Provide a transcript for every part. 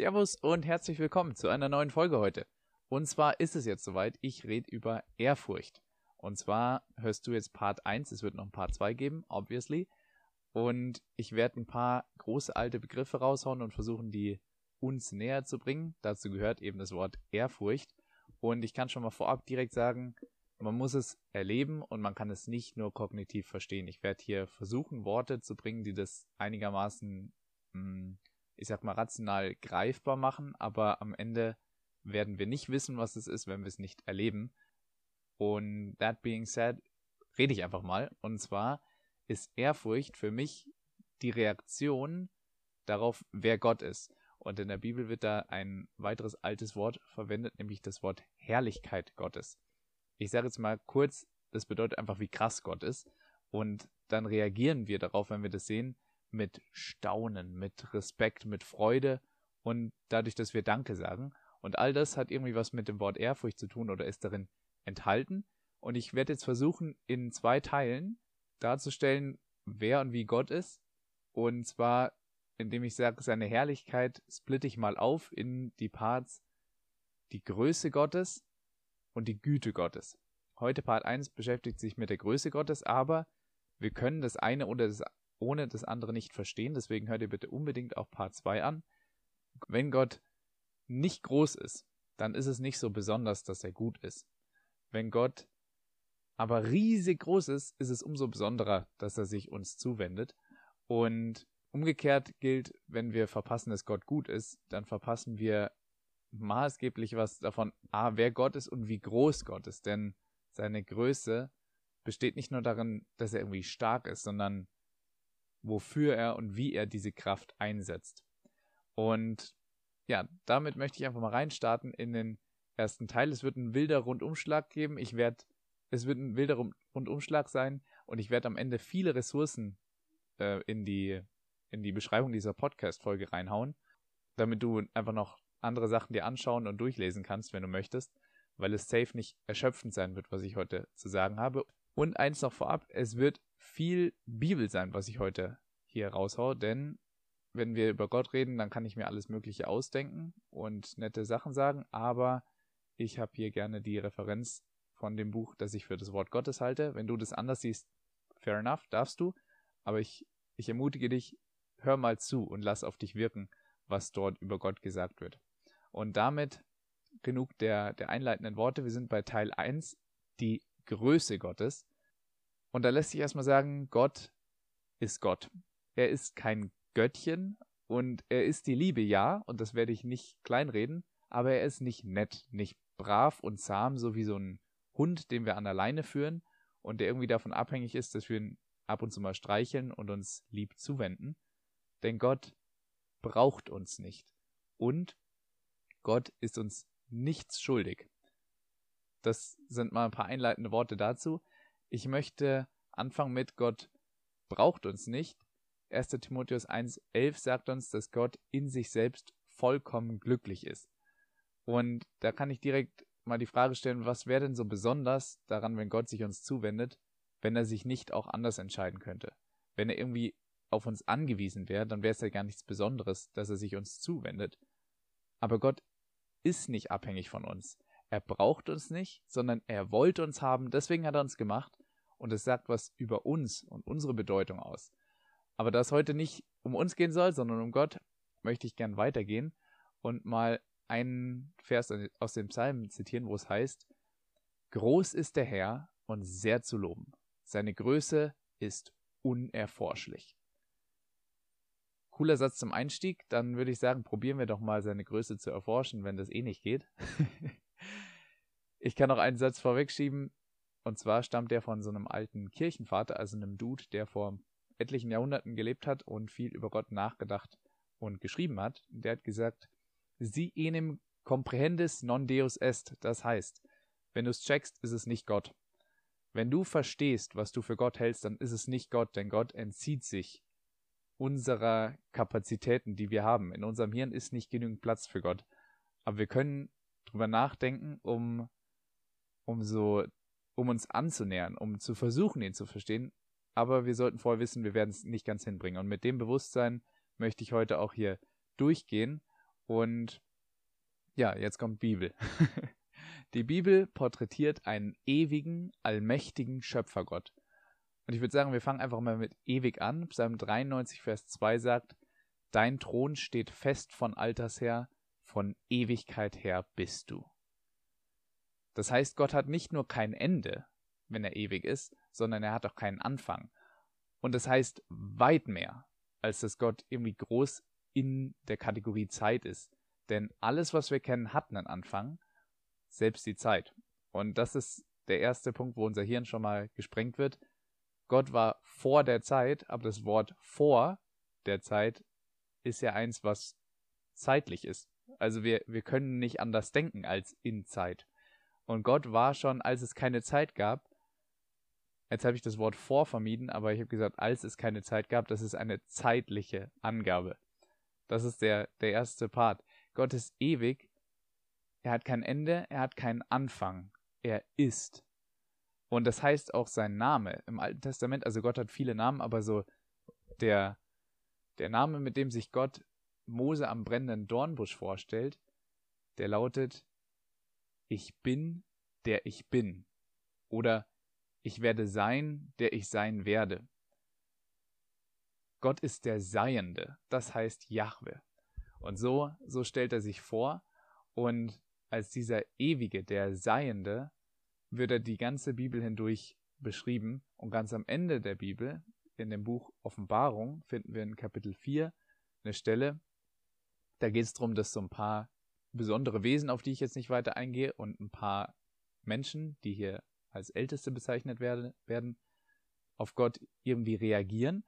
Servus und herzlich willkommen zu einer neuen Folge heute. Und zwar ist es jetzt soweit, ich rede über Ehrfurcht. Und zwar hörst du jetzt Part 1, es wird noch ein Part 2 geben, obviously. Und ich werde ein paar große alte Begriffe raushauen und versuchen, die uns näher zu bringen. Dazu gehört eben das Wort Ehrfurcht. Und ich kann schon mal vorab direkt sagen, man muss es erleben und man kann es nicht nur kognitiv verstehen. Ich werde hier versuchen, Worte zu bringen, die das einigermaßen, hm, ich sag mal, rational greifbar machen, aber am Ende werden wir nicht wissen, was es ist, wenn wir es nicht erleben. Und that being said, rede ich einfach mal. Und zwar ist Ehrfurcht für mich die Reaktion darauf, wer Gott ist. Und in der Bibel wird da ein weiteres altes Wort verwendet, nämlich das Wort Herrlichkeit Gottes. Ich sage jetzt mal kurz, das bedeutet einfach, wie krass Gott ist. Und dann reagieren wir darauf, wenn wir das sehen, mit Staunen, mit Respekt, mit Freude und dadurch, dass wir Danke sagen. Und all das hat irgendwie was mit dem Wort Ehrfurcht zu tun oder ist darin enthalten. Und ich werde jetzt versuchen, in zwei Teilen darzustellen, wer und wie Gott ist. Und zwar, indem ich sage, seine Herrlichkeit splitte ich mal auf in die Parts die Größe Gottes und die Güte Gottes. Heute Part 1 beschäftigt sich mit der Größe Gottes, aber wir können das eine oder das, ohne das andere nicht verstehen. Deswegen hört ihr bitte unbedingt auch Part 2 an. Wenn Gott nicht groß ist, dann ist es nicht so besonders, dass er gut ist. Wenn Gott aber riesig groß ist, ist es umso besonderer, dass er sich uns zuwendet. Und umgekehrt gilt, wenn wir verpassen, dass Gott gut ist, dann verpassen wir maßgeblich was davon, a, wer Gott ist und wie groß Gott ist. Denn seine Größe besteht nicht nur darin, dass er irgendwie stark ist, sondern wofür er und wie er diese Kraft einsetzt. Und ja, damit möchte ich einfach mal reinstarten in den ersten Teil. Es wird ein wilder Rundumschlag geben. Ich werde, es wird ein wilder Rundumschlag sein und ich werde am Ende viele Ressourcen äh, in die in die Beschreibung dieser Podcast-Folge reinhauen, damit du einfach noch andere Sachen dir anschauen und durchlesen kannst, wenn du möchtest, weil es safe nicht erschöpfend sein wird, was ich heute zu sagen habe. Und eins noch vorab, es wird viel Bibel sein, was ich heute hier raushau, denn wenn wir über Gott reden, dann kann ich mir alles Mögliche ausdenken und nette Sachen sagen, aber ich habe hier gerne die Referenz von dem Buch, das ich für das Wort Gottes halte. Wenn du das anders siehst, fair enough, darfst du. Aber ich, ich ermutige dich, hör mal zu und lass auf dich wirken, was dort über Gott gesagt wird. Und damit genug der, der einleitenden Worte. Wir sind bei Teil 1, die Größe Gottes. Und da lässt sich erstmal sagen, Gott ist Gott. Er ist kein Göttchen und er ist die Liebe, ja, und das werde ich nicht kleinreden, aber er ist nicht nett, nicht brav und zahm, so wie so ein Hund, den wir an der Leine führen und der irgendwie davon abhängig ist, dass wir ihn ab und zu mal streicheln und uns lieb zuwenden. Denn Gott braucht uns nicht. Und Gott ist uns nichts schuldig. Das sind mal ein paar einleitende Worte dazu. Ich möchte anfangen mit Gott braucht uns nicht, 1. Timotheus 1,11 sagt uns, dass Gott in sich selbst vollkommen glücklich ist. Und da kann ich direkt mal die Frage stellen, was wäre denn so besonders daran, wenn Gott sich uns zuwendet, wenn er sich nicht auch anders entscheiden könnte? Wenn er irgendwie auf uns angewiesen wäre, dann wäre es ja gar nichts Besonderes, dass er sich uns zuwendet. Aber Gott ist nicht abhängig von uns. Er braucht uns nicht, sondern er wollte uns haben, deswegen hat er uns gemacht und es sagt was über uns und unsere Bedeutung aus. Aber da es heute nicht um uns gehen soll, sondern um Gott, möchte ich gern weitergehen und mal einen Vers aus dem Psalm zitieren, wo es heißt, Groß ist der Herr und sehr zu loben. Seine Größe ist unerforschlich. Cooler Satz zum Einstieg. Dann würde ich sagen, probieren wir doch mal seine Größe zu erforschen, wenn das eh nicht geht. ich kann noch einen Satz vorwegschieben. Und zwar stammt der von so einem alten Kirchenvater, also einem Dude, der vor etlichen Jahrhunderten gelebt hat und viel über Gott nachgedacht und geschrieben hat. Der hat gesagt, si enim comprehendis non deus est. Das heißt, wenn du es checkst, ist es nicht Gott. Wenn du verstehst, was du für Gott hältst, dann ist es nicht Gott, denn Gott entzieht sich unserer Kapazitäten, die wir haben. In unserem Hirn ist nicht genügend Platz für Gott. Aber wir können drüber nachdenken, um, um so, um uns anzunähern, um zu versuchen, ihn zu verstehen aber wir sollten vorher wissen, wir werden es nicht ganz hinbringen. Und mit dem Bewusstsein möchte ich heute auch hier durchgehen Und ja, jetzt kommt Bibel. Die Bibel porträtiert einen ewigen, allmächtigen Schöpfergott. Und ich würde sagen, wir fangen einfach mal mit ewig an. Psalm 93, Vers 2 sagt, Dein Thron steht fest von Alters her, von Ewigkeit her bist du. Das heißt, Gott hat nicht nur kein Ende, wenn er ewig ist, sondern er hat auch keinen Anfang. Und das heißt weit mehr, als dass Gott irgendwie groß in der Kategorie Zeit ist. Denn alles, was wir kennen, hat einen Anfang, selbst die Zeit. Und das ist der erste Punkt, wo unser Hirn schon mal gesprengt wird. Gott war vor der Zeit, aber das Wort vor der Zeit ist ja eins, was zeitlich ist. Also wir, wir können nicht anders denken als in Zeit. Und Gott war schon, als es keine Zeit gab, jetzt habe ich das Wort vor vermieden, aber ich habe gesagt, als es keine Zeit gab, das ist eine zeitliche Angabe. Das ist der, der erste Part. Gott ist ewig, er hat kein Ende, er hat keinen Anfang, er ist. Und das heißt auch sein Name im Alten Testament, also Gott hat viele Namen, aber so der, der Name, mit dem sich Gott Mose am brennenden Dornbusch vorstellt, der lautet Ich bin, der ich bin. Oder Ich werde sein, der ich sein werde. Gott ist der Seiende, das heißt Jahwe. Und so, so stellt er sich vor und als dieser Ewige, der Seiende, wird er die ganze Bibel hindurch beschrieben und ganz am Ende der Bibel, in dem Buch Offenbarung, finden wir in Kapitel 4 eine Stelle, da geht es darum, dass so ein paar besondere Wesen, auf die ich jetzt nicht weiter eingehe, und ein paar Menschen, die hier als Älteste bezeichnet werde, werden, auf Gott irgendwie reagieren.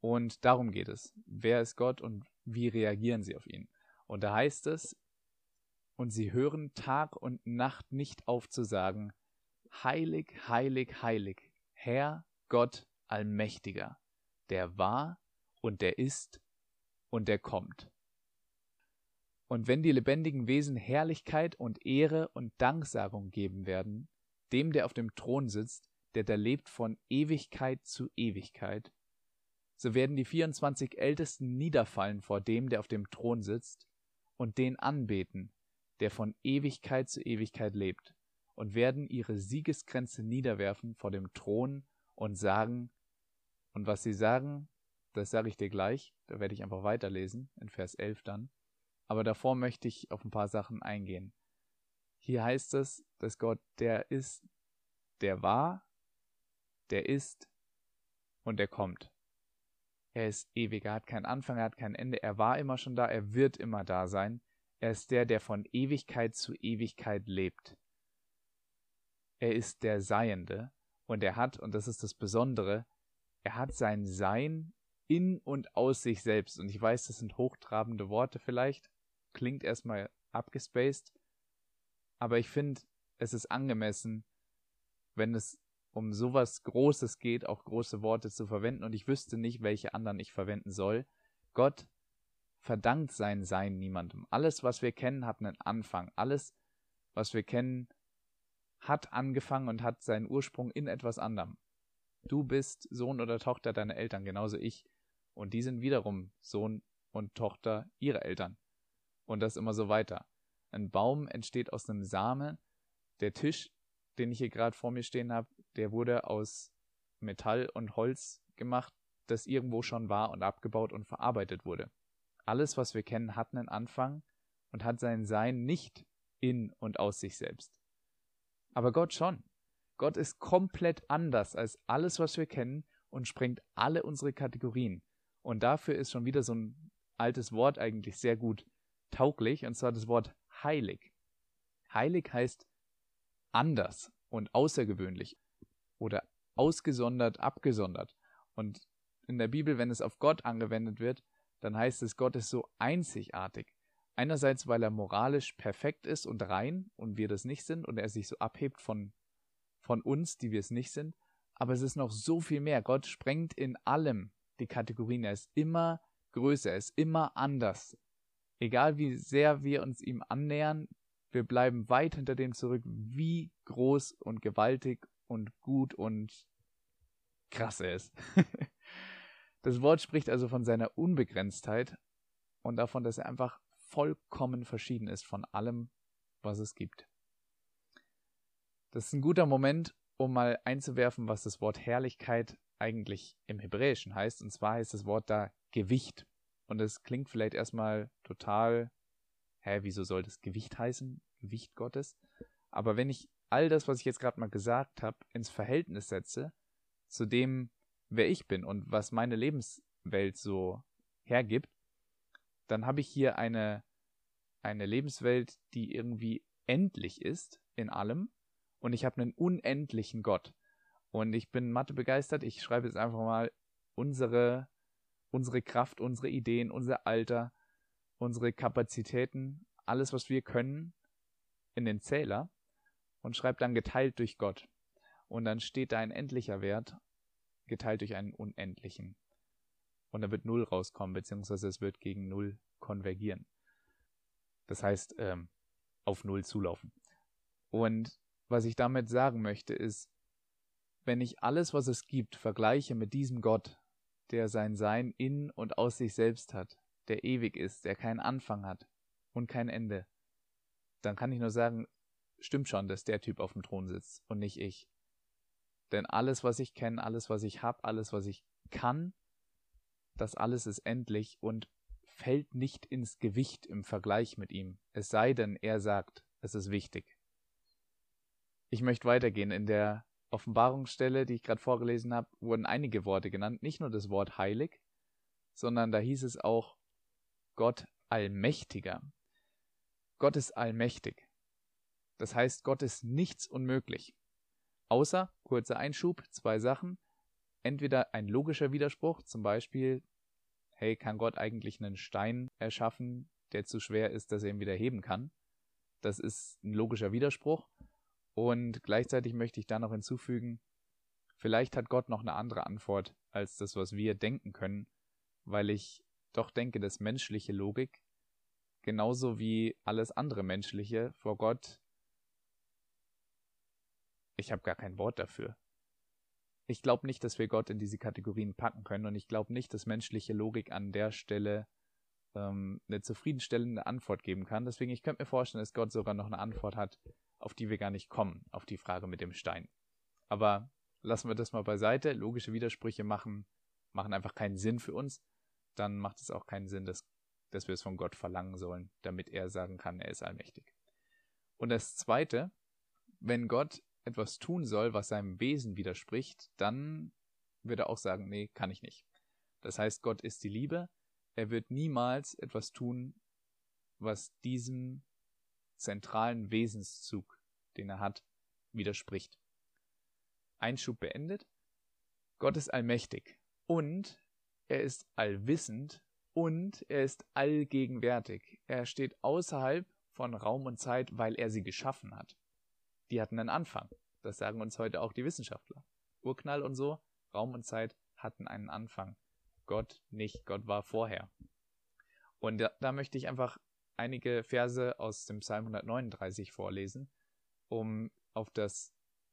Und darum geht es. Wer ist Gott und wie reagieren sie auf ihn? Und da heißt es, und sie hören Tag und Nacht nicht auf zu sagen, Heilig, heilig, heilig, Herr Gott Allmächtiger, der war und der ist und der kommt. Und wenn die lebendigen Wesen Herrlichkeit und Ehre und Danksagung geben werden, dem, der auf dem Thron sitzt, der da lebt von Ewigkeit zu Ewigkeit, so werden die 24 Ältesten niederfallen vor dem, der auf dem Thron sitzt, und den anbeten, der von Ewigkeit zu Ewigkeit lebt, und werden ihre Siegesgrenze niederwerfen vor dem Thron und sagen, und was sie sagen, das sage ich dir gleich, da werde ich einfach weiterlesen, in Vers 11 dann. Aber davor möchte ich auf ein paar Sachen eingehen. Hier heißt es, dass Gott der ist, der war, der ist und der kommt. Er ist ewig, er hat keinen Anfang, er hat kein Ende, er war immer schon da, er wird immer da sein. Er ist der, der von Ewigkeit zu Ewigkeit lebt. Er ist der Seiende und er hat, und das ist das Besondere, er hat sein Sein in und aus sich selbst. Und ich weiß, das sind hochtrabende Worte vielleicht, klingt erstmal abgespaced, aber ich finde, es ist angemessen, wenn es um sowas Großes geht, auch große Worte zu verwenden und ich wüsste nicht, welche anderen ich verwenden soll. Gott verdankt sein Sein niemandem. Alles, was wir kennen, hat einen Anfang. Alles, was wir kennen, hat angefangen und hat seinen Ursprung in etwas anderem. Du bist Sohn oder Tochter deiner Eltern, genauso ich. Und die sind wiederum Sohn und Tochter ihrer Eltern. Und das immer so weiter. Ein Baum entsteht aus einem Samen. Der Tisch, den ich hier gerade vor mir stehen habe, der wurde aus Metall und Holz gemacht, das irgendwo schon war und abgebaut und verarbeitet wurde. Alles, was wir kennen, hat einen Anfang und hat sein Sein nicht in und aus sich selbst. Aber Gott schon. Gott ist komplett anders als alles, was wir kennen und sprengt alle unsere Kategorien. Und dafür ist schon wieder so ein altes Wort eigentlich sehr gut tauglich, und zwar das Wort heilig. Heilig heißt anders und außergewöhnlich oder ausgesondert, abgesondert. Und in der Bibel, wenn es auf Gott angewendet wird, dann heißt es, Gott ist so einzigartig. Einerseits, weil er moralisch perfekt ist und rein und wir das nicht sind und er sich so abhebt von, von uns, die wir es nicht sind. Aber es ist noch so viel mehr. Gott sprengt in allem die Kategorien. Er ist immer größer, er ist immer anders. Egal wie sehr wir uns ihm annähern, wir bleiben weit hinter dem zurück, wie groß und gewaltig und gut und krass er ist. Das Wort spricht also von seiner Unbegrenztheit und davon, dass er einfach vollkommen verschieden ist von allem, was es gibt. Das ist ein guter Moment, um mal einzuwerfen, was das Wort Herrlichkeit eigentlich im Hebräischen heißt. Und zwar heißt das Wort da Gewicht. Und es klingt vielleicht erstmal total, hä, wieso soll das Gewicht heißen? Gewicht Gottes. Aber wenn ich all das, was ich jetzt gerade mal gesagt habe, ins Verhältnis setze zu dem, wer ich bin und was meine Lebenswelt so hergibt, dann habe ich hier eine, eine Lebenswelt, die irgendwie endlich ist in allem und ich habe einen unendlichen Gott. Und ich bin Mathe begeistert. Ich schreibe jetzt einfach mal unsere, unsere Kraft, unsere Ideen, unser Alter, unsere Kapazitäten, alles, was wir können, in den Zähler und schreibe dann geteilt durch Gott. Und dann steht da ein endlicher Wert geteilt durch einen unendlichen. Und da wird Null rauskommen, beziehungsweise es wird gegen Null konvergieren. Das heißt, ähm, auf Null zulaufen. Und was ich damit sagen möchte, ist, wenn ich alles, was es gibt, vergleiche mit diesem Gott, der sein Sein in und aus sich selbst hat, der ewig ist, der keinen Anfang hat und kein Ende, dann kann ich nur sagen, stimmt schon, dass der Typ auf dem Thron sitzt und nicht ich. Denn alles, was ich kenne, alles, was ich habe, alles, was ich kann, das alles ist endlich und fällt nicht ins Gewicht im Vergleich mit ihm, es sei denn, er sagt, es ist wichtig. Ich möchte weitergehen. In der Offenbarungsstelle, die ich gerade vorgelesen habe, wurden einige Worte genannt, nicht nur das Wort heilig, sondern da hieß es auch Gott allmächtiger. Gott ist allmächtig. Das heißt, Gott ist nichts unmöglich. Außer, kurzer Einschub, zwei Sachen. Entweder ein logischer Widerspruch, zum Beispiel, hey, kann Gott eigentlich einen Stein erschaffen, der zu schwer ist, dass er ihn wieder heben kann? Das ist ein logischer Widerspruch. Und gleichzeitig möchte ich da noch hinzufügen, vielleicht hat Gott noch eine andere Antwort als das, was wir denken können, weil ich doch denke, dass menschliche Logik genauso wie alles andere menschliche vor Gott ich habe gar kein Wort dafür. Ich glaube nicht, dass wir Gott in diese Kategorien packen können und ich glaube nicht, dass menschliche Logik an der Stelle ähm, eine zufriedenstellende Antwort geben kann. Deswegen, ich könnte mir vorstellen, dass Gott sogar noch eine Antwort hat, auf die wir gar nicht kommen, auf die Frage mit dem Stein. Aber lassen wir das mal beiseite. Logische Widersprüche machen, machen einfach keinen Sinn für uns. Dann macht es auch keinen Sinn, dass, dass wir es von Gott verlangen sollen, damit er sagen kann, er ist allmächtig. Und das Zweite, wenn Gott etwas tun soll, was seinem Wesen widerspricht, dann wird er auch sagen, nee, kann ich nicht. Das heißt, Gott ist die Liebe. Er wird niemals etwas tun, was diesem zentralen Wesenszug, den er hat, widerspricht. Einschub beendet. Gott ist allmächtig und er ist allwissend und er ist allgegenwärtig. Er steht außerhalb von Raum und Zeit, weil er sie geschaffen hat die hatten einen Anfang. Das sagen uns heute auch die Wissenschaftler. Urknall und so, Raum und Zeit hatten einen Anfang. Gott nicht, Gott war vorher. Und da, da möchte ich einfach einige Verse aus dem Psalm 139 vorlesen, um auf das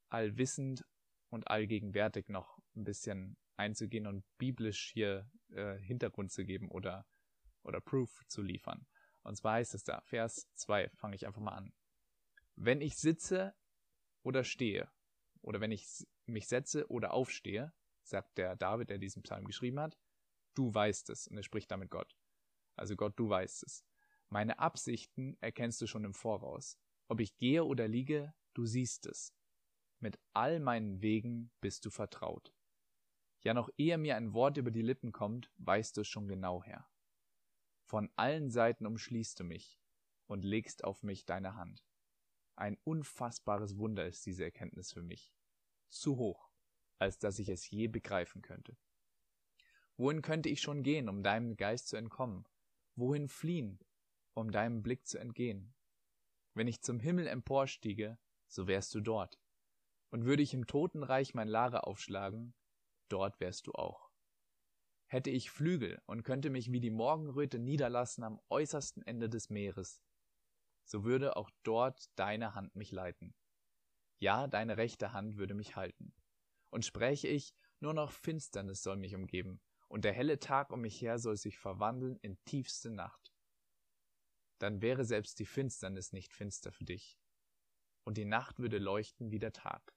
allwissend und allgegenwärtig noch ein bisschen einzugehen und biblisch hier äh, Hintergrund zu geben oder, oder Proof zu liefern. Und zwar heißt es da, Vers 2, fange ich einfach mal an. Wenn ich sitze oder stehe, oder wenn ich mich setze oder aufstehe, sagt der David, der diesen Psalm geschrieben hat, du weißt es, und er spricht damit Gott. Also Gott, du weißt es. Meine Absichten erkennst du schon im Voraus. Ob ich gehe oder liege, du siehst es. Mit all meinen Wegen bist du vertraut. Ja, noch ehe mir ein Wort über die Lippen kommt, weißt du es schon genau her. Von allen Seiten umschließt du mich und legst auf mich deine Hand. Ein unfassbares Wunder ist diese Erkenntnis für mich. Zu hoch, als dass ich es je begreifen könnte. Wohin könnte ich schon gehen, um deinem Geist zu entkommen? Wohin fliehen, um deinem Blick zu entgehen? Wenn ich zum Himmel emporstiege, so wärst du dort. Und würde ich im Totenreich mein Lager aufschlagen, dort wärst du auch. Hätte ich Flügel und könnte mich wie die Morgenröte niederlassen am äußersten Ende des Meeres, so würde auch dort deine Hand mich leiten. Ja, deine rechte Hand würde mich halten. Und spräche ich, nur noch Finsternis soll mich umgeben, und der helle Tag um mich her soll sich verwandeln in tiefste Nacht. Dann wäre selbst die Finsternis nicht finster für dich. Und die Nacht würde leuchten wie der Tag.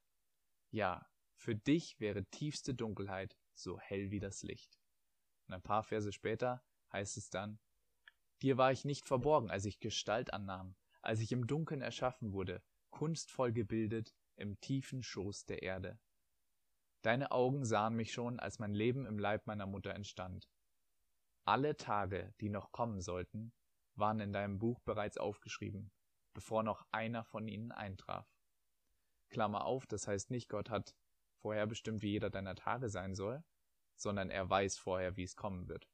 Ja, für dich wäre tiefste Dunkelheit so hell wie das Licht. Und ein paar Verse später heißt es dann, Dir war ich nicht verborgen, als ich Gestalt annahm, als ich im Dunkeln erschaffen wurde, kunstvoll gebildet im tiefen Schoß der Erde. Deine Augen sahen mich schon, als mein Leben im Leib meiner Mutter entstand. Alle Tage, die noch kommen sollten, waren in deinem Buch bereits aufgeschrieben, bevor noch einer von ihnen eintraf. Klammer auf, das heißt nicht, Gott hat vorher bestimmt, wie jeder deiner Tage sein soll, sondern er weiß vorher, wie es kommen wird.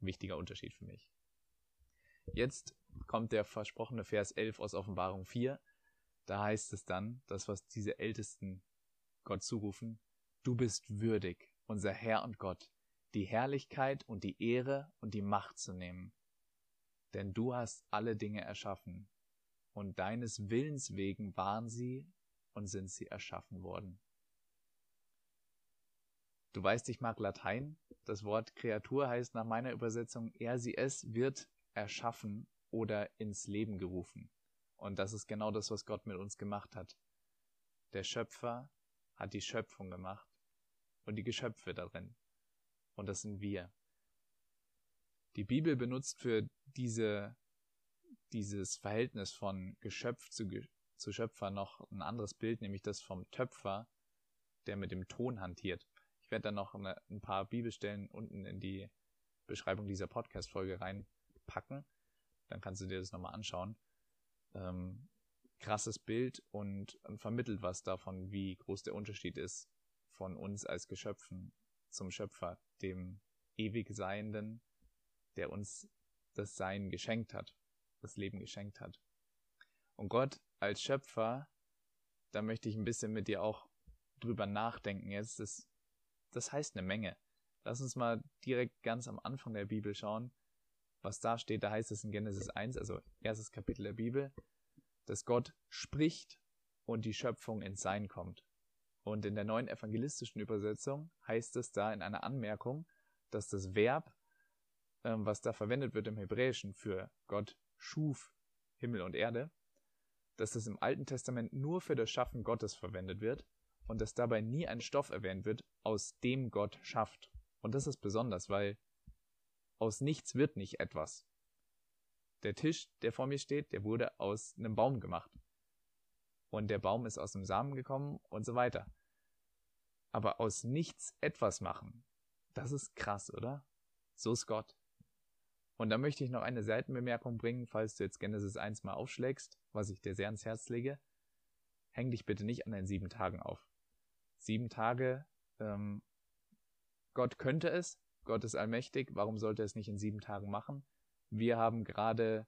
Wichtiger Unterschied für mich. Jetzt kommt der versprochene Vers 11 aus Offenbarung 4. Da heißt es dann, das was diese Ältesten Gott zurufen, du bist würdig, unser Herr und Gott, die Herrlichkeit und die Ehre und die Macht zu nehmen. Denn du hast alle Dinge erschaffen, und deines Willens wegen waren sie und sind sie erschaffen worden. Du weißt, ich mag Latein. Das Wort Kreatur heißt nach meiner Übersetzung, er, sie, es wird erschaffen oder ins Leben gerufen. Und das ist genau das, was Gott mit uns gemacht hat. Der Schöpfer hat die Schöpfung gemacht und die Geschöpfe darin. Und das sind wir. Die Bibel benutzt für diese, dieses Verhältnis von Geschöpf zu, zu Schöpfer noch ein anderes Bild, nämlich das vom Töpfer, der mit dem Ton hantiert. Ich werde dann noch eine, ein paar Bibelstellen unten in die Beschreibung dieser Podcast-Folge reinpacken. Dann kannst du dir das nochmal anschauen. Ähm, krasses Bild und, und vermittelt was davon, wie groß der Unterschied ist von uns als Geschöpfen zum Schöpfer, dem ewig Seienden, der uns das Sein geschenkt hat, das Leben geschenkt hat. Und Gott als Schöpfer, da möchte ich ein bisschen mit dir auch drüber nachdenken jetzt. Das das heißt eine Menge. Lass uns mal direkt ganz am Anfang der Bibel schauen, was da steht. Da heißt es in Genesis 1, also erstes Kapitel der Bibel, dass Gott spricht und die Schöpfung ins Sein kommt. Und in der neuen evangelistischen Übersetzung heißt es da in einer Anmerkung, dass das Verb, ähm, was da verwendet wird im Hebräischen für Gott schuf Himmel und Erde, dass das im Alten Testament nur für das Schaffen Gottes verwendet wird und dass dabei nie ein Stoff erwähnt wird, aus dem Gott schafft. Und das ist besonders, weil aus nichts wird nicht etwas. Der Tisch, der vor mir steht, der wurde aus einem Baum gemacht. Und der Baum ist aus einem Samen gekommen und so weiter. Aber aus nichts etwas machen, das ist krass, oder? So ist Gott. Und da möchte ich noch eine Seitenbemerkung bringen, falls du jetzt Genesis 1 mal aufschlägst, was ich dir sehr ans Herz lege. Häng dich bitte nicht an den sieben Tagen auf sieben Tage. Ähm, Gott könnte es, Gott ist allmächtig, warum sollte er es nicht in sieben Tagen machen? Wir haben gerade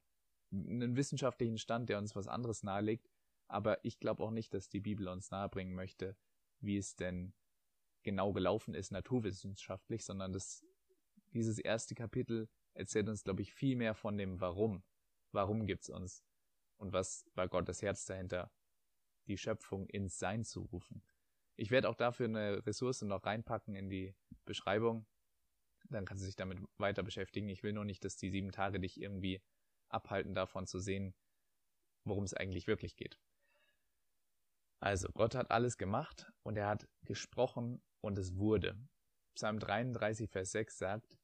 einen wissenschaftlichen Stand, der uns was anderes nahelegt, aber ich glaube auch nicht, dass die Bibel uns nahebringen möchte, wie es denn genau gelaufen ist, naturwissenschaftlich, sondern das, dieses erste Kapitel erzählt uns, glaube ich, viel mehr von dem Warum. Warum gibt's uns? Und was war Gottes Herz dahinter, die Schöpfung ins Sein zu rufen? Ich werde auch dafür eine Ressource noch reinpacken in die Beschreibung. Dann kannst du dich damit weiter beschäftigen. Ich will nur nicht, dass die sieben Tage dich irgendwie abhalten davon zu sehen, worum es eigentlich wirklich geht. Also, Gott hat alles gemacht und er hat gesprochen und es wurde. Psalm 33, Vers 6 sagt,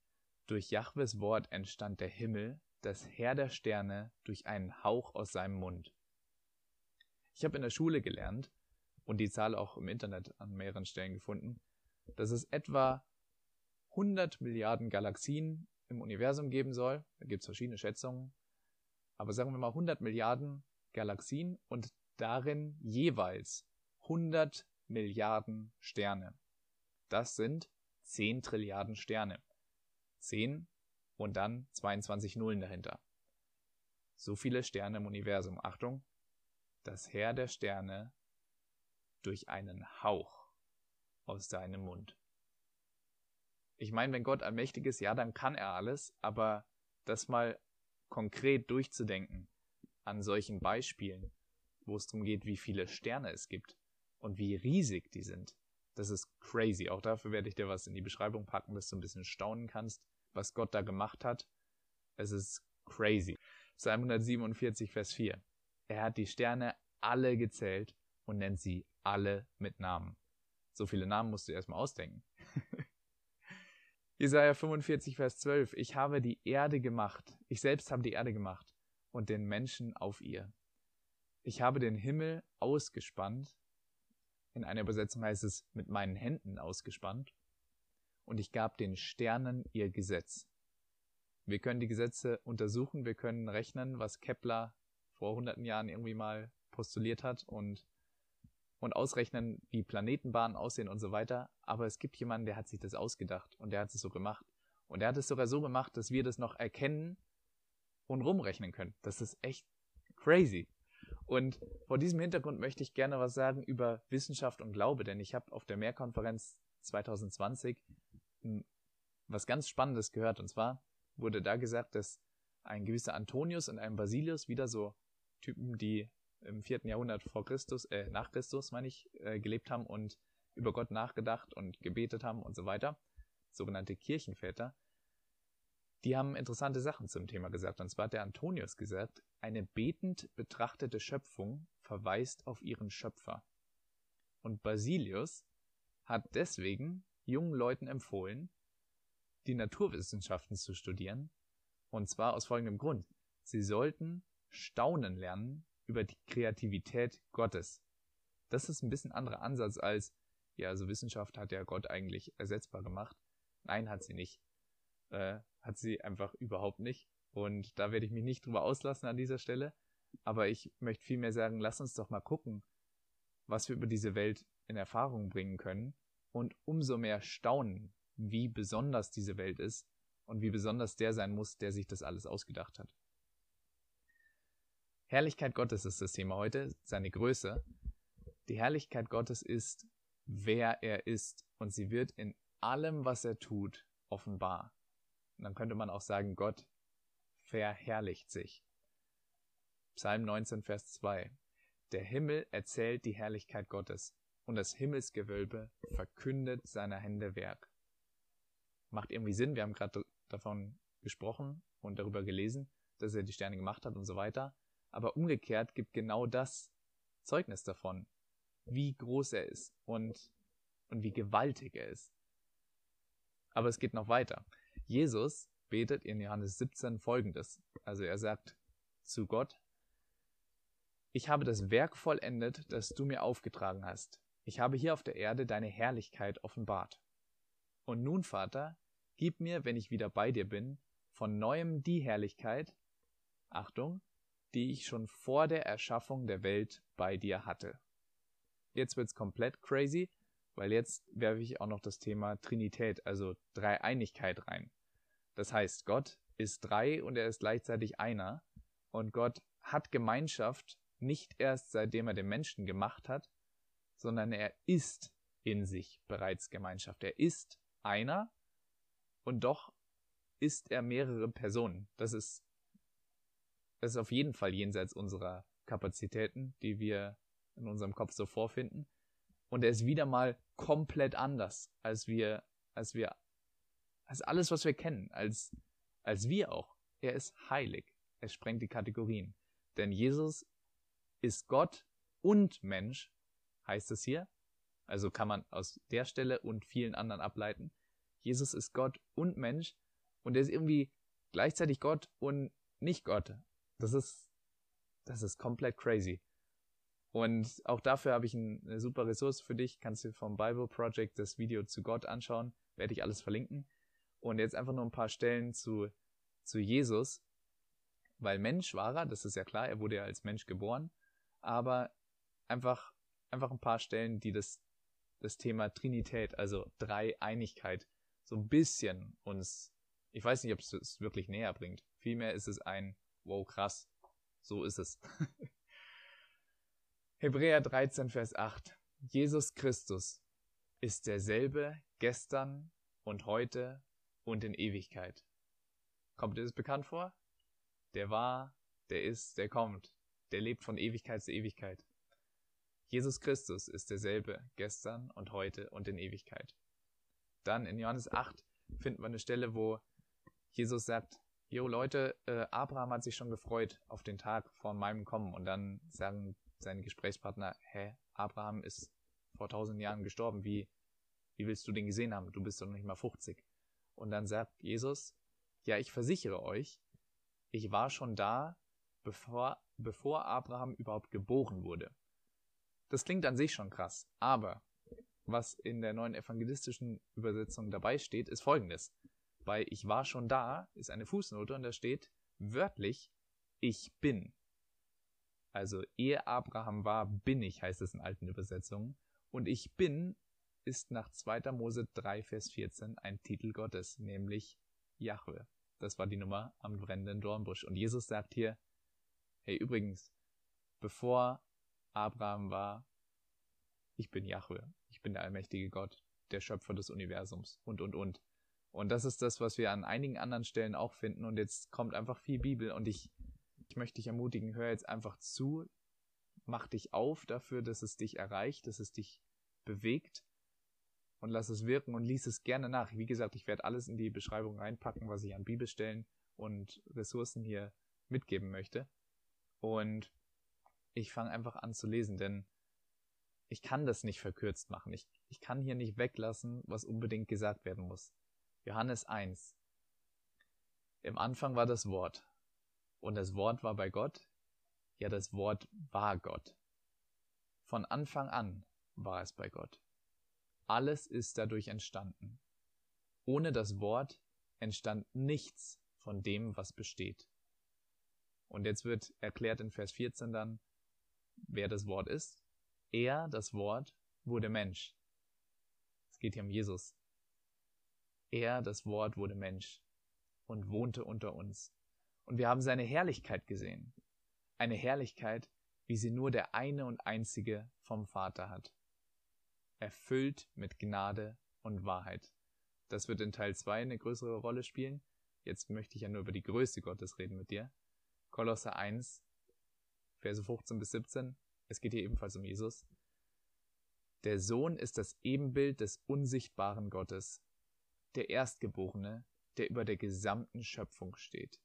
durch Jahwes Wort entstand der Himmel, das Herr der Sterne durch einen Hauch aus seinem Mund. Ich habe in der Schule gelernt, und die Zahl auch im Internet an mehreren Stellen gefunden, dass es etwa 100 Milliarden Galaxien im Universum geben soll. Da gibt es verschiedene Schätzungen. Aber sagen wir mal 100 Milliarden Galaxien und darin jeweils 100 Milliarden Sterne. Das sind 10 Trilliarden Sterne. 10 und dann 22 Nullen dahinter. So viele Sterne im Universum. Achtung, das Heer der Sterne durch einen Hauch aus deinem Mund. Ich meine, wenn Gott allmächtig ist, ja, dann kann er alles, aber das mal konkret durchzudenken an solchen Beispielen, wo es darum geht, wie viele Sterne es gibt und wie riesig die sind, das ist crazy. Auch dafür werde ich dir was in die Beschreibung packen, dass du ein bisschen staunen kannst, was Gott da gemacht hat. Es ist crazy. Psalm 147, Vers 4. Er hat die Sterne alle gezählt und nennt sie alle mit Namen. So viele Namen musst du erstmal ausdenken. Jesaja 45, Vers 12. Ich habe die Erde gemacht. Ich selbst habe die Erde gemacht und den Menschen auf ihr. Ich habe den Himmel ausgespannt. In einer Übersetzung heißt es mit meinen Händen ausgespannt. Und ich gab den Sternen ihr Gesetz. Wir können die Gesetze untersuchen, wir können rechnen, was Kepler vor hunderten Jahren irgendwie mal postuliert hat und und ausrechnen, wie Planetenbahnen aussehen und so weiter. Aber es gibt jemanden, der hat sich das ausgedacht und der hat es so gemacht. Und der hat es sogar so gemacht, dass wir das noch erkennen und rumrechnen können. Das ist echt crazy. Und vor diesem Hintergrund möchte ich gerne was sagen über Wissenschaft und Glaube, denn ich habe auf der Mehrkonferenz 2020 was ganz Spannendes gehört. Und zwar wurde da gesagt, dass ein gewisser Antonius und ein Basilius wieder so Typen, die im vierten Jahrhundert vor Christus, äh, nach Christus, meine ich, äh, gelebt haben und über Gott nachgedacht und gebetet haben und so weiter, sogenannte Kirchenväter, die haben interessante Sachen zum Thema gesagt. Und zwar hat der Antonius gesagt, eine betend betrachtete Schöpfung verweist auf ihren Schöpfer. Und Basilius hat deswegen jungen Leuten empfohlen, die Naturwissenschaften zu studieren. Und zwar aus folgendem Grund. Sie sollten staunen lernen über die Kreativität Gottes. Das ist ein bisschen anderer Ansatz als, ja, also Wissenschaft hat ja Gott eigentlich ersetzbar gemacht. Nein, hat sie nicht. Äh, hat sie einfach überhaupt nicht. Und da werde ich mich nicht drüber auslassen an dieser Stelle. Aber ich möchte vielmehr sagen, lass uns doch mal gucken, was wir über diese Welt in Erfahrung bringen können und umso mehr staunen, wie besonders diese Welt ist und wie besonders der sein muss, der sich das alles ausgedacht hat. Herrlichkeit Gottes ist das Thema heute, seine Größe. Die Herrlichkeit Gottes ist, wer er ist und sie wird in allem, was er tut, offenbar. Und dann könnte man auch sagen, Gott verherrlicht sich. Psalm 19, Vers 2. Der Himmel erzählt die Herrlichkeit Gottes und das Himmelsgewölbe verkündet seiner Hände Werk. Macht irgendwie Sinn, wir haben gerade davon gesprochen und darüber gelesen, dass er die Sterne gemacht hat und so weiter. Aber umgekehrt gibt genau das Zeugnis davon, wie groß er ist und, und wie gewaltig er ist. Aber es geht noch weiter. Jesus betet in Johannes 17 folgendes. Also er sagt zu Gott, ich habe das Werk vollendet, das du mir aufgetragen hast. Ich habe hier auf der Erde deine Herrlichkeit offenbart. Und nun, Vater, gib mir, wenn ich wieder bei dir bin, von neuem die Herrlichkeit, Achtung, die ich schon vor der Erschaffung der Welt bei dir hatte. Jetzt wird's komplett crazy, weil jetzt werfe ich auch noch das Thema Trinität, also Dreieinigkeit rein. Das heißt, Gott ist drei und er ist gleichzeitig einer und Gott hat Gemeinschaft nicht erst seitdem er den Menschen gemacht hat, sondern er ist in sich bereits Gemeinschaft. Er ist einer und doch ist er mehrere Personen. Das ist das ist auf jeden Fall jenseits unserer Kapazitäten, die wir in unserem Kopf so vorfinden. Und er ist wieder mal komplett anders, als wir, als wir, als alles, was wir kennen, als, als wir auch. Er ist heilig. Er sprengt die Kategorien. Denn Jesus ist Gott und Mensch, heißt es hier. Also kann man aus der Stelle und vielen anderen ableiten. Jesus ist Gott und Mensch und er ist irgendwie gleichzeitig Gott und nicht Gott. Das ist, das ist komplett crazy. Und auch dafür habe ich eine super Ressource für dich. Kannst du vom Bible Project das Video zu Gott anschauen. Werde ich alles verlinken. Und jetzt einfach nur ein paar Stellen zu, zu Jesus. Weil Mensch war er, das ist ja klar, er wurde ja als Mensch geboren. Aber einfach, einfach ein paar Stellen, die das, das Thema Trinität, also Dreieinigkeit, so ein bisschen uns, ich weiß nicht, ob es es wirklich näher bringt. Vielmehr ist es ein, wow, krass, so ist es. Hebräer 13, Vers 8. Jesus Christus ist derselbe gestern und heute und in Ewigkeit. Kommt dir das bekannt vor? Der war, der ist, der kommt, der lebt von Ewigkeit zu Ewigkeit. Jesus Christus ist derselbe gestern und heute und in Ewigkeit. Dann in Johannes 8 finden wir eine Stelle, wo Jesus sagt, jo Leute, äh, Abraham hat sich schon gefreut auf den Tag vor meinem Kommen. Und dann sagen seine Gesprächspartner, hä, Abraham ist vor tausend Jahren gestorben, wie, wie willst du den gesehen haben? Du bist doch nicht mal 50. Und dann sagt Jesus, ja, ich versichere euch, ich war schon da, bevor, bevor Abraham überhaupt geboren wurde. Das klingt an sich schon krass, aber was in der neuen evangelistischen Übersetzung dabei steht, ist folgendes. Bei Ich war schon da ist eine Fußnote und da steht wörtlich Ich bin. Also ehe Abraham war, bin ich, heißt es in alten Übersetzungen. Und ich bin ist nach 2. Mose 3, Vers 14 ein Titel Gottes, nämlich Jahwe. Das war die Nummer am brennenden Dornbusch. Und Jesus sagt hier, hey übrigens, bevor Abraham war, ich bin Jahwe, ich bin der allmächtige Gott, der Schöpfer des Universums und, und, und. Und das ist das, was wir an einigen anderen Stellen auch finden. Und jetzt kommt einfach viel Bibel und ich, ich möchte dich ermutigen, hör jetzt einfach zu, mach dich auf dafür, dass es dich erreicht, dass es dich bewegt und lass es wirken und lies es gerne nach. Wie gesagt, ich werde alles in die Beschreibung reinpacken, was ich an Bibelstellen und Ressourcen hier mitgeben möchte. Und ich fange einfach an zu lesen, denn ich kann das nicht verkürzt machen. Ich, ich kann hier nicht weglassen, was unbedingt gesagt werden muss. Johannes 1. Im Anfang war das Wort. Und das Wort war bei Gott. Ja, das Wort war Gott. Von Anfang an war es bei Gott. Alles ist dadurch entstanden. Ohne das Wort entstand nichts von dem, was besteht. Und jetzt wird erklärt in Vers 14 dann, wer das Wort ist. Er, das Wort, wurde Mensch. Es geht hier um Jesus. Er, das Wort, wurde Mensch und wohnte unter uns. Und wir haben seine Herrlichkeit gesehen. Eine Herrlichkeit, wie sie nur der eine und einzige vom Vater hat erfüllt mit Gnade und Wahrheit. Das wird in Teil 2 eine größere Rolle spielen. Jetzt möchte ich ja nur über die Größe Gottes reden mit dir. Kolosse 1, Verse 15 bis 17. Es geht hier ebenfalls um Jesus. Der Sohn ist das Ebenbild des unsichtbaren Gottes, der Erstgeborene, der über der gesamten Schöpfung steht.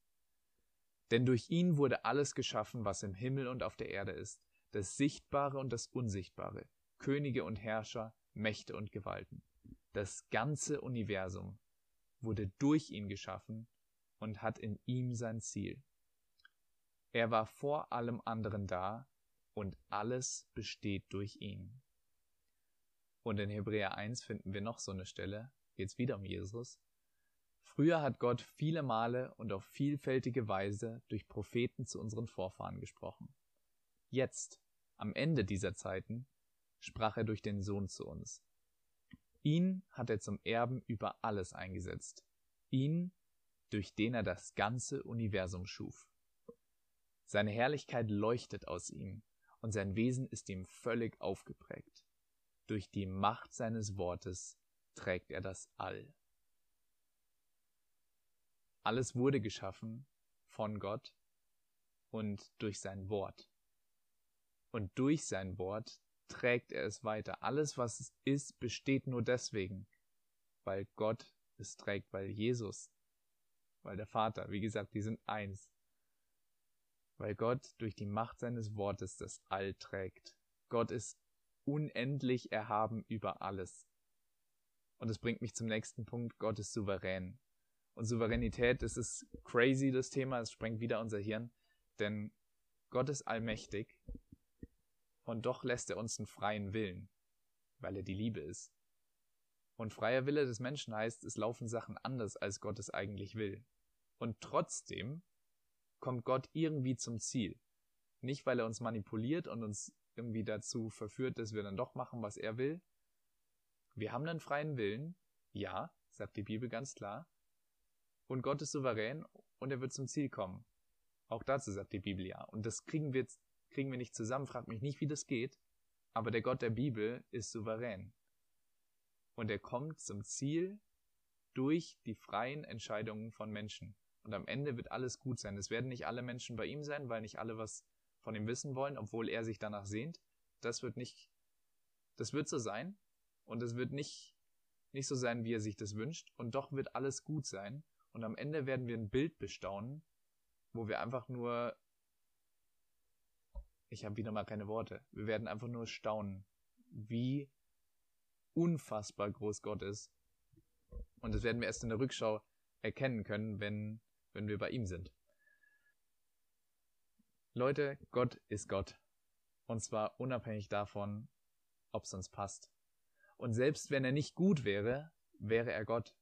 Denn durch ihn wurde alles geschaffen, was im Himmel und auf der Erde ist, das Sichtbare und das Unsichtbare, Könige und Herrscher, Mächte und Gewalten. Das ganze Universum wurde durch ihn geschaffen und hat in ihm sein Ziel. Er war vor allem anderen da und alles besteht durch ihn. Und in Hebräer 1 finden wir noch so eine Stelle, geht's wieder um Jesus. Früher hat Gott viele Male und auf vielfältige Weise durch Propheten zu unseren Vorfahren gesprochen. Jetzt, am Ende dieser Zeiten, sprach er durch den Sohn zu uns. Ihn hat er zum Erben über alles eingesetzt. Ihn, durch den er das ganze Universum schuf. Seine Herrlichkeit leuchtet aus ihm, und sein Wesen ist ihm völlig aufgeprägt. Durch die Macht seines Wortes trägt er das All. Alles wurde geschaffen von Gott und durch sein Wort. Und durch sein Wort trägt er es weiter. Alles, was es ist, besteht nur deswegen, weil Gott es trägt, weil Jesus, weil der Vater, wie gesagt, die sind eins. Weil Gott durch die Macht seines Wortes das All trägt. Gott ist unendlich erhaben über alles. Und es bringt mich zum nächsten Punkt. Gott ist souverän. Und Souveränität, das ist crazy, das Thema. Es sprengt wieder unser Hirn. Denn Gott ist allmächtig und doch lässt er uns einen freien Willen, weil er die Liebe ist. Und freier Wille des Menschen heißt, es laufen Sachen anders, als Gott es eigentlich will. Und trotzdem kommt Gott irgendwie zum Ziel. Nicht, weil er uns manipuliert und uns irgendwie dazu verführt, dass wir dann doch machen, was er will. Wir haben einen freien Willen, ja, sagt die Bibel ganz klar. Und Gott ist souverän und er wird zum Ziel kommen. Auch dazu sagt die Bibel ja. Und das kriegen wir kriegen wir nicht zusammen, fragt mich nicht, wie das geht, aber der Gott der Bibel ist souverän. Und er kommt zum Ziel durch die freien Entscheidungen von Menschen. Und am Ende wird alles gut sein. Es werden nicht alle Menschen bei ihm sein, weil nicht alle was von ihm wissen wollen, obwohl er sich danach sehnt. Das wird nicht, das wird so sein. Und es wird nicht, nicht so sein, wie er sich das wünscht. Und doch wird alles gut sein. Und am Ende werden wir ein Bild bestaunen, wo wir einfach nur ich habe wieder mal keine Worte. Wir werden einfach nur staunen, wie unfassbar groß Gott ist. Und das werden wir erst in der Rückschau erkennen können, wenn, wenn wir bei ihm sind. Leute, Gott ist Gott. Und zwar unabhängig davon, ob es uns passt. Und selbst wenn er nicht gut wäre, wäre er Gott.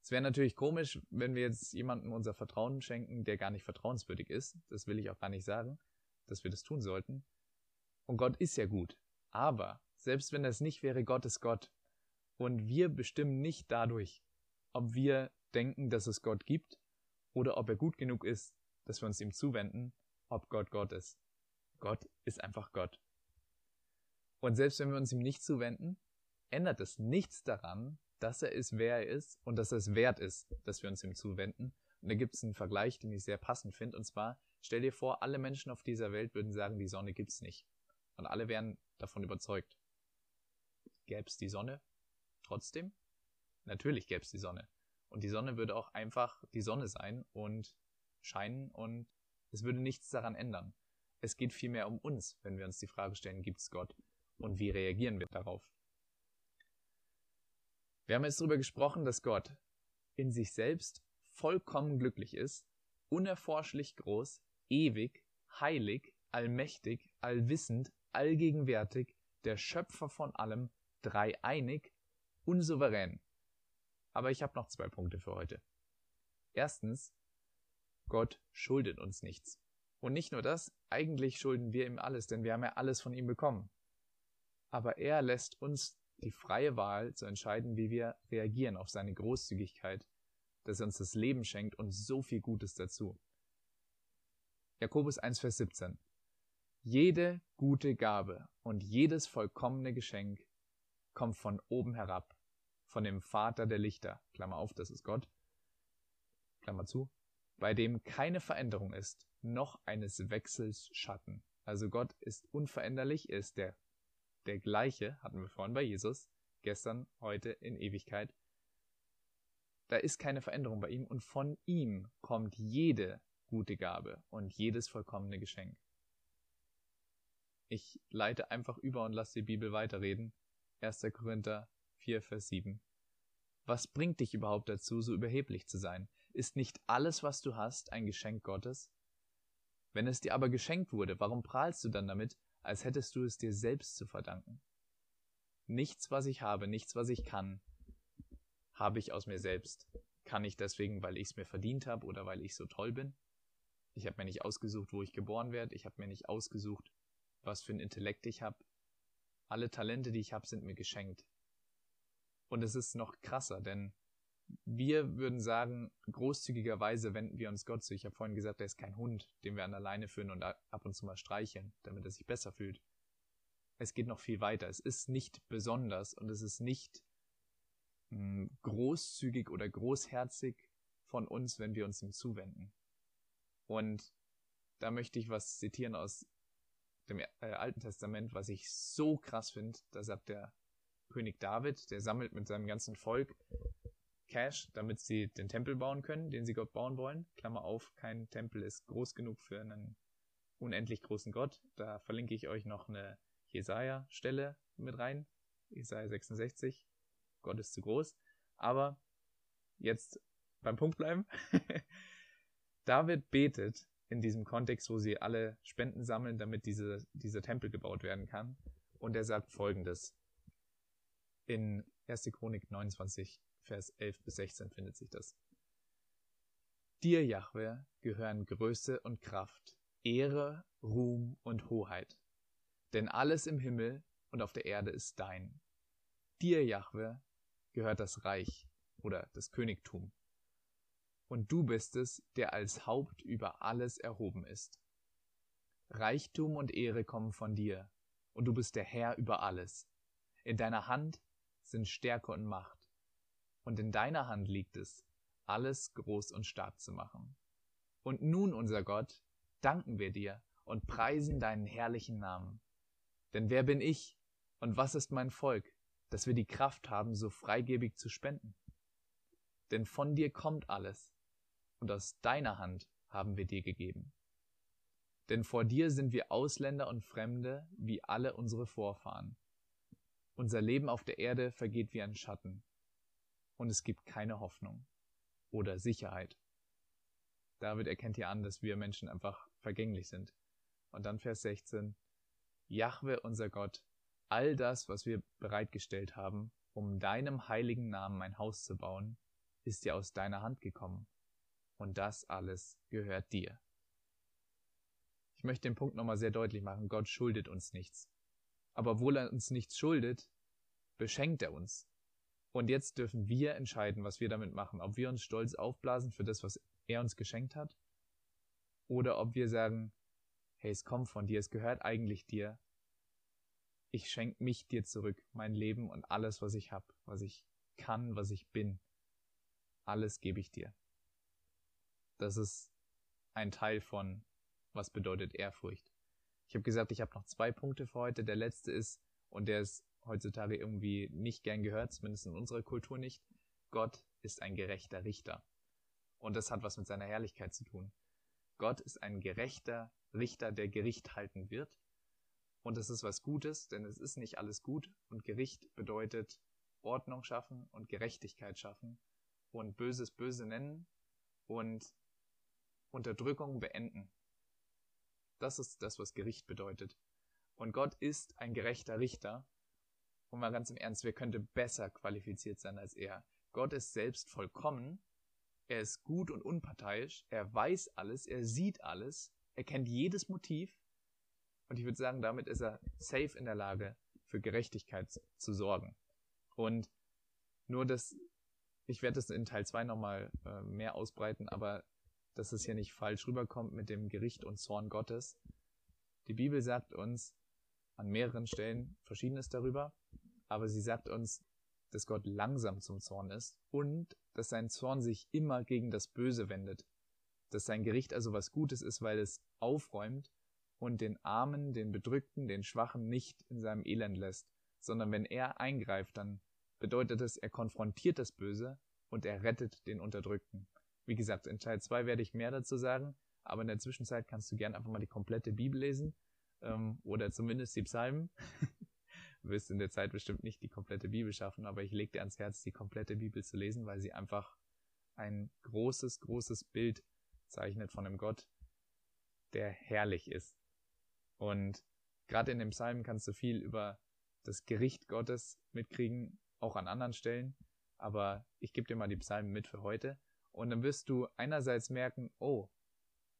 Es wäre natürlich komisch, wenn wir jetzt jemandem unser Vertrauen schenken, der gar nicht vertrauenswürdig ist. Das will ich auch gar nicht sagen dass wir das tun sollten. Und Gott ist ja gut. Aber selbst wenn das nicht wäre, Gott ist Gott. Und wir bestimmen nicht dadurch, ob wir denken, dass es Gott gibt oder ob er gut genug ist, dass wir uns ihm zuwenden, ob Gott Gott ist. Gott ist einfach Gott. Und selbst wenn wir uns ihm nicht zuwenden, ändert es nichts daran, dass er ist, wer er ist und dass es wert ist, dass wir uns ihm zuwenden. Und da gibt es einen Vergleich, den ich sehr passend finde, und zwar Stell dir vor, alle Menschen auf dieser Welt würden sagen, die Sonne gibt's nicht. Und alle wären davon überzeugt. Gäb's die Sonne trotzdem? Natürlich gäb's die Sonne. Und die Sonne würde auch einfach die Sonne sein und scheinen und es würde nichts daran ändern. Es geht vielmehr um uns, wenn wir uns die Frage stellen, gibt's Gott? Und wie reagieren wir darauf? Wir haben jetzt darüber gesprochen, dass Gott in sich selbst vollkommen glücklich ist, unerforschlich groß, ewig, heilig, allmächtig, allwissend, allgegenwärtig, der Schöpfer von allem, dreieinig, unsouverän. Aber ich habe noch zwei Punkte für heute. Erstens, Gott schuldet uns nichts. Und nicht nur das, eigentlich schulden wir ihm alles, denn wir haben ja alles von ihm bekommen. Aber er lässt uns die freie Wahl zu entscheiden, wie wir reagieren auf seine Großzügigkeit, dass er uns das Leben schenkt und so viel Gutes dazu. Jakobus 1, Vers 17. Jede gute Gabe und jedes vollkommene Geschenk kommt von oben herab, von dem Vater der Lichter, Klammer auf, das ist Gott, Klammer zu, bei dem keine Veränderung ist, noch eines Wechsels Schatten. Also Gott ist unveränderlich, er ist der, der gleiche, hatten wir vorhin bei Jesus, gestern, heute, in Ewigkeit. Da ist keine Veränderung bei ihm und von ihm kommt jede gute Gabe und jedes vollkommene Geschenk. Ich leite einfach über und lasse die Bibel weiterreden. 1. Korinther 4, Vers 7. Was bringt dich überhaupt dazu, so überheblich zu sein? Ist nicht alles, was du hast, ein Geschenk Gottes? Wenn es dir aber geschenkt wurde, warum prahlst du dann damit, als hättest du es dir selbst zu verdanken? Nichts, was ich habe, nichts, was ich kann, habe ich aus mir selbst. Kann ich deswegen, weil ich es mir verdient habe oder weil ich so toll bin? Ich habe mir nicht ausgesucht, wo ich geboren werde. Ich habe mir nicht ausgesucht, was für ein Intellekt ich habe. Alle Talente, die ich habe, sind mir geschenkt. Und es ist noch krasser, denn wir würden sagen, großzügigerweise wenden wir uns Gott zu. Ich habe vorhin gesagt, er ist kein Hund, den wir an der Leine führen und ab und zu mal streicheln, damit er sich besser fühlt. Es geht noch viel weiter. Es ist nicht besonders und es ist nicht hm, großzügig oder großherzig von uns, wenn wir uns ihm zuwenden. Und da möchte ich was zitieren aus dem äh, Alten Testament, was ich so krass finde. Da sagt der König David, der sammelt mit seinem ganzen Volk Cash, damit sie den Tempel bauen können, den sie Gott bauen wollen. Klammer auf, kein Tempel ist groß genug für einen unendlich großen Gott. Da verlinke ich euch noch eine Jesaja-Stelle mit rein. Jesaja 66. Gott ist zu groß. Aber jetzt beim Punkt bleiben. David betet in diesem Kontext, wo sie alle Spenden sammeln, damit diese, dieser Tempel gebaut werden kann. Und er sagt folgendes. In 1. Chronik 29, Vers 11 bis 16 findet sich das. Dir, Jahwe, gehören Größe und Kraft, Ehre, Ruhm und Hoheit. Denn alles im Himmel und auf der Erde ist dein. Dir, Jahwe, gehört das Reich oder das Königtum und du bist es, der als Haupt über alles erhoben ist. Reichtum und Ehre kommen von dir, und du bist der Herr über alles. In deiner Hand sind Stärke und Macht, und in deiner Hand liegt es, alles groß und stark zu machen. Und nun, unser Gott, danken wir dir und preisen deinen herrlichen Namen. Denn wer bin ich und was ist mein Volk, dass wir die Kraft haben, so freigebig zu spenden? denn von dir kommt alles, und aus deiner Hand haben wir dir gegeben. Denn vor dir sind wir Ausländer und Fremde, wie alle unsere Vorfahren. Unser Leben auf der Erde vergeht wie ein Schatten, und es gibt keine Hoffnung oder Sicherheit. David erkennt hier an, dass wir Menschen einfach vergänglich sind. Und dann Vers 16. Jahwe, unser Gott, all das, was wir bereitgestellt haben, um deinem heiligen Namen ein Haus zu bauen, ist ja aus deiner Hand gekommen. Und das alles gehört dir. Ich möchte den Punkt nochmal sehr deutlich machen. Gott schuldet uns nichts. Aber obwohl er uns nichts schuldet, beschenkt er uns. Und jetzt dürfen wir entscheiden, was wir damit machen. Ob wir uns stolz aufblasen für das, was er uns geschenkt hat, oder ob wir sagen, hey, es kommt von dir, es gehört eigentlich dir. Ich schenke mich dir zurück, mein Leben und alles, was ich habe, was ich kann, was ich bin. Alles gebe ich dir. Das ist ein Teil von, was bedeutet Ehrfurcht. Ich habe gesagt, ich habe noch zwei Punkte für heute. Der letzte ist, und der ist heutzutage irgendwie nicht gern gehört, zumindest in unserer Kultur nicht, Gott ist ein gerechter Richter. Und das hat was mit seiner Herrlichkeit zu tun. Gott ist ein gerechter Richter, der Gericht halten wird. Und das ist was Gutes, denn es ist nicht alles gut. Und Gericht bedeutet Ordnung schaffen und Gerechtigkeit schaffen und Böses böse nennen und Unterdrückung beenden. Das ist das, was Gericht bedeutet. Und Gott ist ein gerechter Richter. Und mal ganz im Ernst, wer könnte besser qualifiziert sein als er? Gott ist selbst vollkommen er ist gut und unparteiisch, er weiß alles, er sieht alles, er kennt jedes Motiv und ich würde sagen, damit ist er safe in der Lage, für Gerechtigkeit zu sorgen. Und nur das, ich werde das in Teil 2 nochmal äh, mehr ausbreiten, aber dass es hier nicht falsch rüberkommt mit dem Gericht und Zorn Gottes. Die Bibel sagt uns an mehreren Stellen Verschiedenes darüber, aber sie sagt uns, dass Gott langsam zum Zorn ist und dass sein Zorn sich immer gegen das Böse wendet, dass sein Gericht also was Gutes ist, weil es aufräumt und den Armen, den Bedrückten, den Schwachen nicht in seinem Elend lässt, sondern wenn er eingreift, dann bedeutet es, er konfrontiert das Böse und er rettet den Unterdrückten. Wie gesagt, in Teil 2 werde ich mehr dazu sagen, aber in der Zwischenzeit kannst du gern einfach mal die komplette Bibel lesen ähm, oder zumindest die Psalmen. Du wirst in der Zeit bestimmt nicht die komplette Bibel schaffen, aber ich lege dir ans Herz, die komplette Bibel zu lesen, weil sie einfach ein großes, großes Bild zeichnet von einem Gott, der herrlich ist. Und gerade in dem Psalm kannst du viel über das Gericht Gottes mitkriegen, auch an anderen Stellen. Aber ich gebe dir mal die Psalmen mit für heute. Und dann wirst du einerseits merken, oh,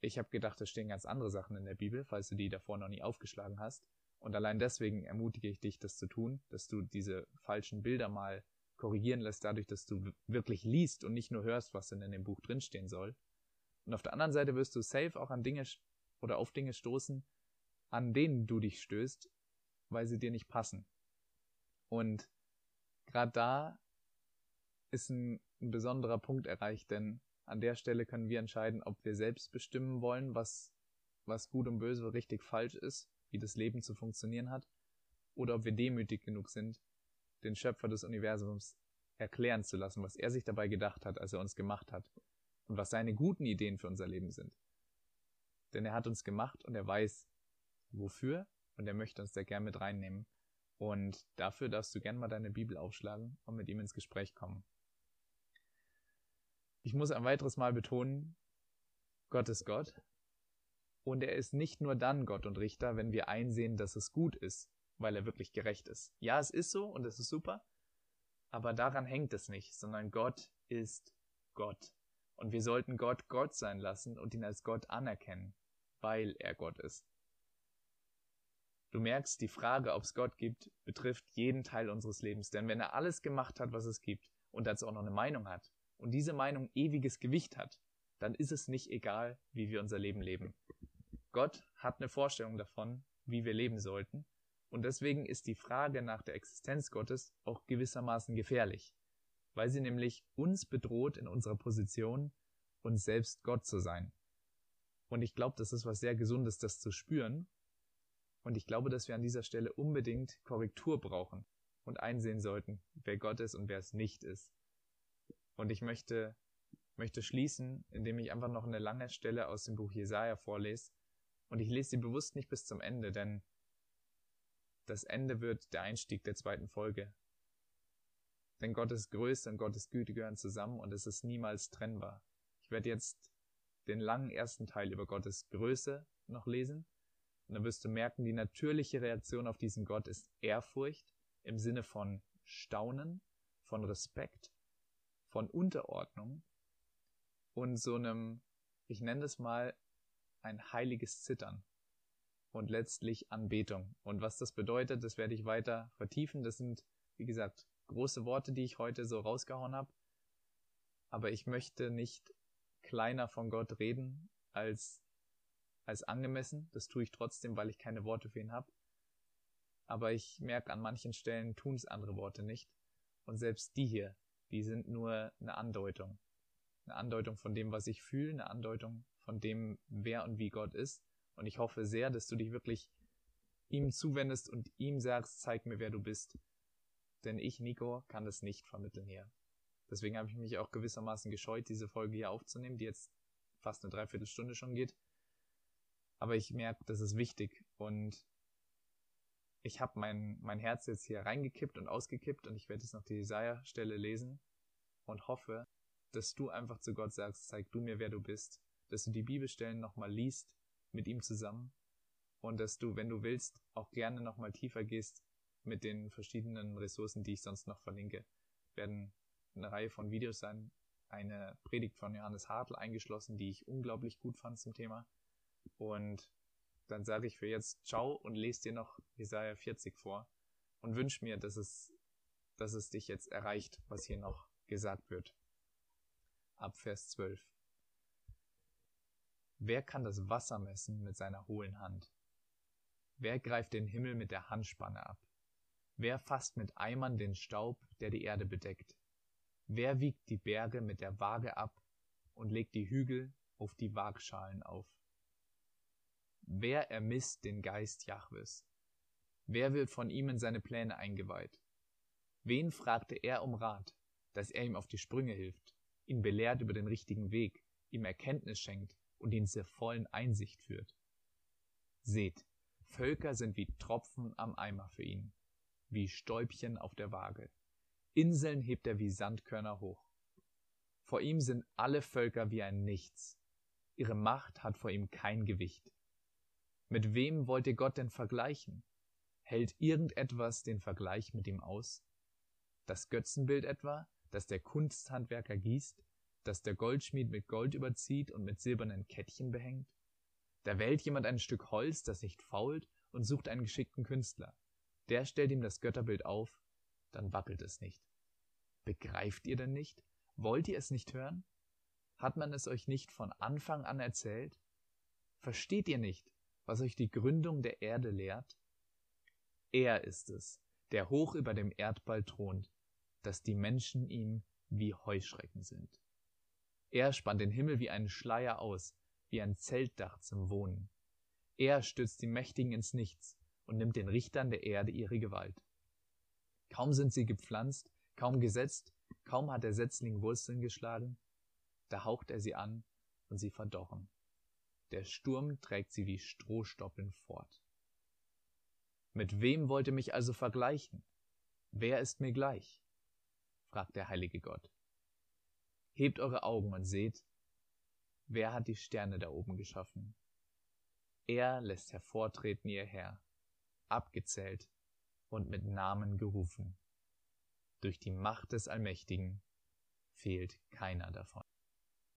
ich habe gedacht, es stehen ganz andere Sachen in der Bibel, falls du die davor noch nie aufgeschlagen hast. Und allein deswegen ermutige ich dich, das zu tun, dass du diese falschen Bilder mal korrigieren lässt, dadurch, dass du wirklich liest und nicht nur hörst, was denn in dem Buch drinstehen soll. Und auf der anderen Seite wirst du safe auch an Dinge oder auf Dinge stoßen, an denen du dich stößt, weil sie dir nicht passen. Und gerade da ist ein, ein besonderer Punkt erreicht, denn an der Stelle können wir entscheiden, ob wir selbst bestimmen wollen, was, was gut und böse richtig falsch ist wie das Leben zu funktionieren hat, oder ob wir demütig genug sind, den Schöpfer des Universums erklären zu lassen, was er sich dabei gedacht hat, als er uns gemacht hat und was seine guten Ideen für unser Leben sind. Denn er hat uns gemacht und er weiß, wofür und er möchte uns da gern mit reinnehmen. Und dafür darfst du gern mal deine Bibel aufschlagen und mit ihm ins Gespräch kommen. Ich muss ein weiteres Mal betonen, Gott ist Gott und er ist nicht nur dann Gott und Richter, wenn wir einsehen, dass es gut ist, weil er wirklich gerecht ist. Ja, es ist so und es ist super, aber daran hängt es nicht, sondern Gott ist Gott. Und wir sollten Gott Gott sein lassen und ihn als Gott anerkennen, weil er Gott ist. Du merkst, die Frage, ob es Gott gibt, betrifft jeden Teil unseres Lebens. Denn wenn er alles gemacht hat, was es gibt, und dazu auch noch eine Meinung hat, und diese Meinung ewiges Gewicht hat, dann ist es nicht egal, wie wir unser Leben leben. Gott hat eine Vorstellung davon, wie wir leben sollten, und deswegen ist die Frage nach der Existenz Gottes auch gewissermaßen gefährlich, weil sie nämlich uns bedroht in unserer Position, uns selbst Gott zu sein. Und ich glaube, das ist was sehr Gesundes, das zu spüren. Und ich glaube, dass wir an dieser Stelle unbedingt Korrektur brauchen und einsehen sollten, wer Gott ist und wer es nicht ist. Und ich möchte, möchte schließen, indem ich einfach noch eine lange Stelle aus dem Buch Jesaja vorlese. Und ich lese sie bewusst nicht bis zum Ende, denn das Ende wird der Einstieg der zweiten Folge. Denn Gottes Größe und Gottes Güte gehören zusammen und es ist niemals trennbar. Ich werde jetzt den langen ersten Teil über Gottes Größe noch lesen. Und dann wirst du merken, die natürliche Reaktion auf diesen Gott ist Ehrfurcht im Sinne von Staunen, von Respekt, von Unterordnung und so einem, ich nenne das mal, ein heiliges Zittern und letztlich Anbetung. Und was das bedeutet, das werde ich weiter vertiefen. Das sind, wie gesagt, große Worte, die ich heute so rausgehauen habe. Aber ich möchte nicht kleiner von Gott reden als, als angemessen. Das tue ich trotzdem, weil ich keine Worte für ihn habe. Aber ich merke, an manchen Stellen tun es andere Worte nicht. Und selbst die hier, die sind nur eine Andeutung. Eine Andeutung von dem, was ich fühle, eine Andeutung von dem, wer und wie Gott ist. Und ich hoffe sehr, dass du dich wirklich ihm zuwendest und ihm sagst, zeig mir, wer du bist. Denn ich, Nico, kann das nicht vermitteln hier. Deswegen habe ich mich auch gewissermaßen gescheut, diese Folge hier aufzunehmen, die jetzt fast eine Dreiviertelstunde schon geht. Aber ich merke, das ist wichtig und ich habe mein, mein Herz jetzt hier reingekippt und ausgekippt und ich werde jetzt noch die Jesaja-Stelle lesen und hoffe, dass du einfach zu Gott sagst, zeig du mir, wer du bist, dass du die Bibelstellen nochmal liest mit ihm zusammen und dass du, wenn du willst, auch gerne nochmal tiefer gehst mit den verschiedenen Ressourcen, die ich sonst noch verlinke. Werden eine Reihe von Videos sein, eine Predigt von Johannes Hartl eingeschlossen, die ich unglaublich gut fand zum Thema. Und dann sage ich für jetzt Ciao und lese dir noch Jesaja 40 vor und wünsche mir, dass es, dass es dich jetzt erreicht, was hier noch gesagt wird. Ab Vers 12. Wer kann das Wasser messen mit seiner hohlen Hand? Wer greift den Himmel mit der Handspanne ab? Wer fasst mit Eimern den Staub, der die Erde bedeckt? Wer wiegt die Berge mit der Waage ab und legt die Hügel auf die Waagschalen auf? Wer ermisst den Geist Jahwes? Wer wird von ihm in seine Pläne eingeweiht? Wen fragte er um Rat, dass er ihm auf die Sprünge hilft, ihn belehrt über den richtigen Weg, ihm Erkenntnis schenkt und ihn zur vollen Einsicht führt? Seht, Völker sind wie Tropfen am Eimer für ihn, wie Stäubchen auf der Waage. Inseln hebt er wie Sandkörner hoch. Vor ihm sind alle Völker wie ein Nichts. Ihre Macht hat vor ihm kein Gewicht. Mit wem wollt ihr Gott denn vergleichen? Hält irgendetwas den Vergleich mit ihm aus? Das Götzenbild etwa, das der Kunsthandwerker gießt, das der Goldschmied mit Gold überzieht und mit silbernen Kettchen behängt? Da wählt jemand ein Stück Holz, das nicht fault, und sucht einen geschickten Künstler. Der stellt ihm das Götterbild auf, dann wackelt es nicht. Begreift ihr denn nicht? Wollt ihr es nicht hören? Hat man es euch nicht von Anfang an erzählt? Versteht ihr nicht, was euch die Gründung der Erde lehrt? Er ist es, der hoch über dem Erdball thront, dass die Menschen ihm wie Heuschrecken sind. Er spannt den Himmel wie einen Schleier aus, wie ein Zeltdach zum Wohnen. Er stürzt die Mächtigen ins Nichts und nimmt den Richtern der Erde ihre Gewalt. Kaum sind sie gepflanzt, kaum gesetzt, kaum hat der Setzling Wurzeln geschlagen, da haucht er sie an und sie verdorren. Der Sturm trägt sie wie Strohstoppeln fort. Mit wem wollt ihr mich also vergleichen? Wer ist mir gleich? fragt der heilige Gott. Hebt eure Augen und seht, wer hat die Sterne da oben geschaffen? Er lässt hervortreten ihr Herr, abgezählt und mit Namen gerufen. Durch die Macht des Allmächtigen fehlt keiner davon.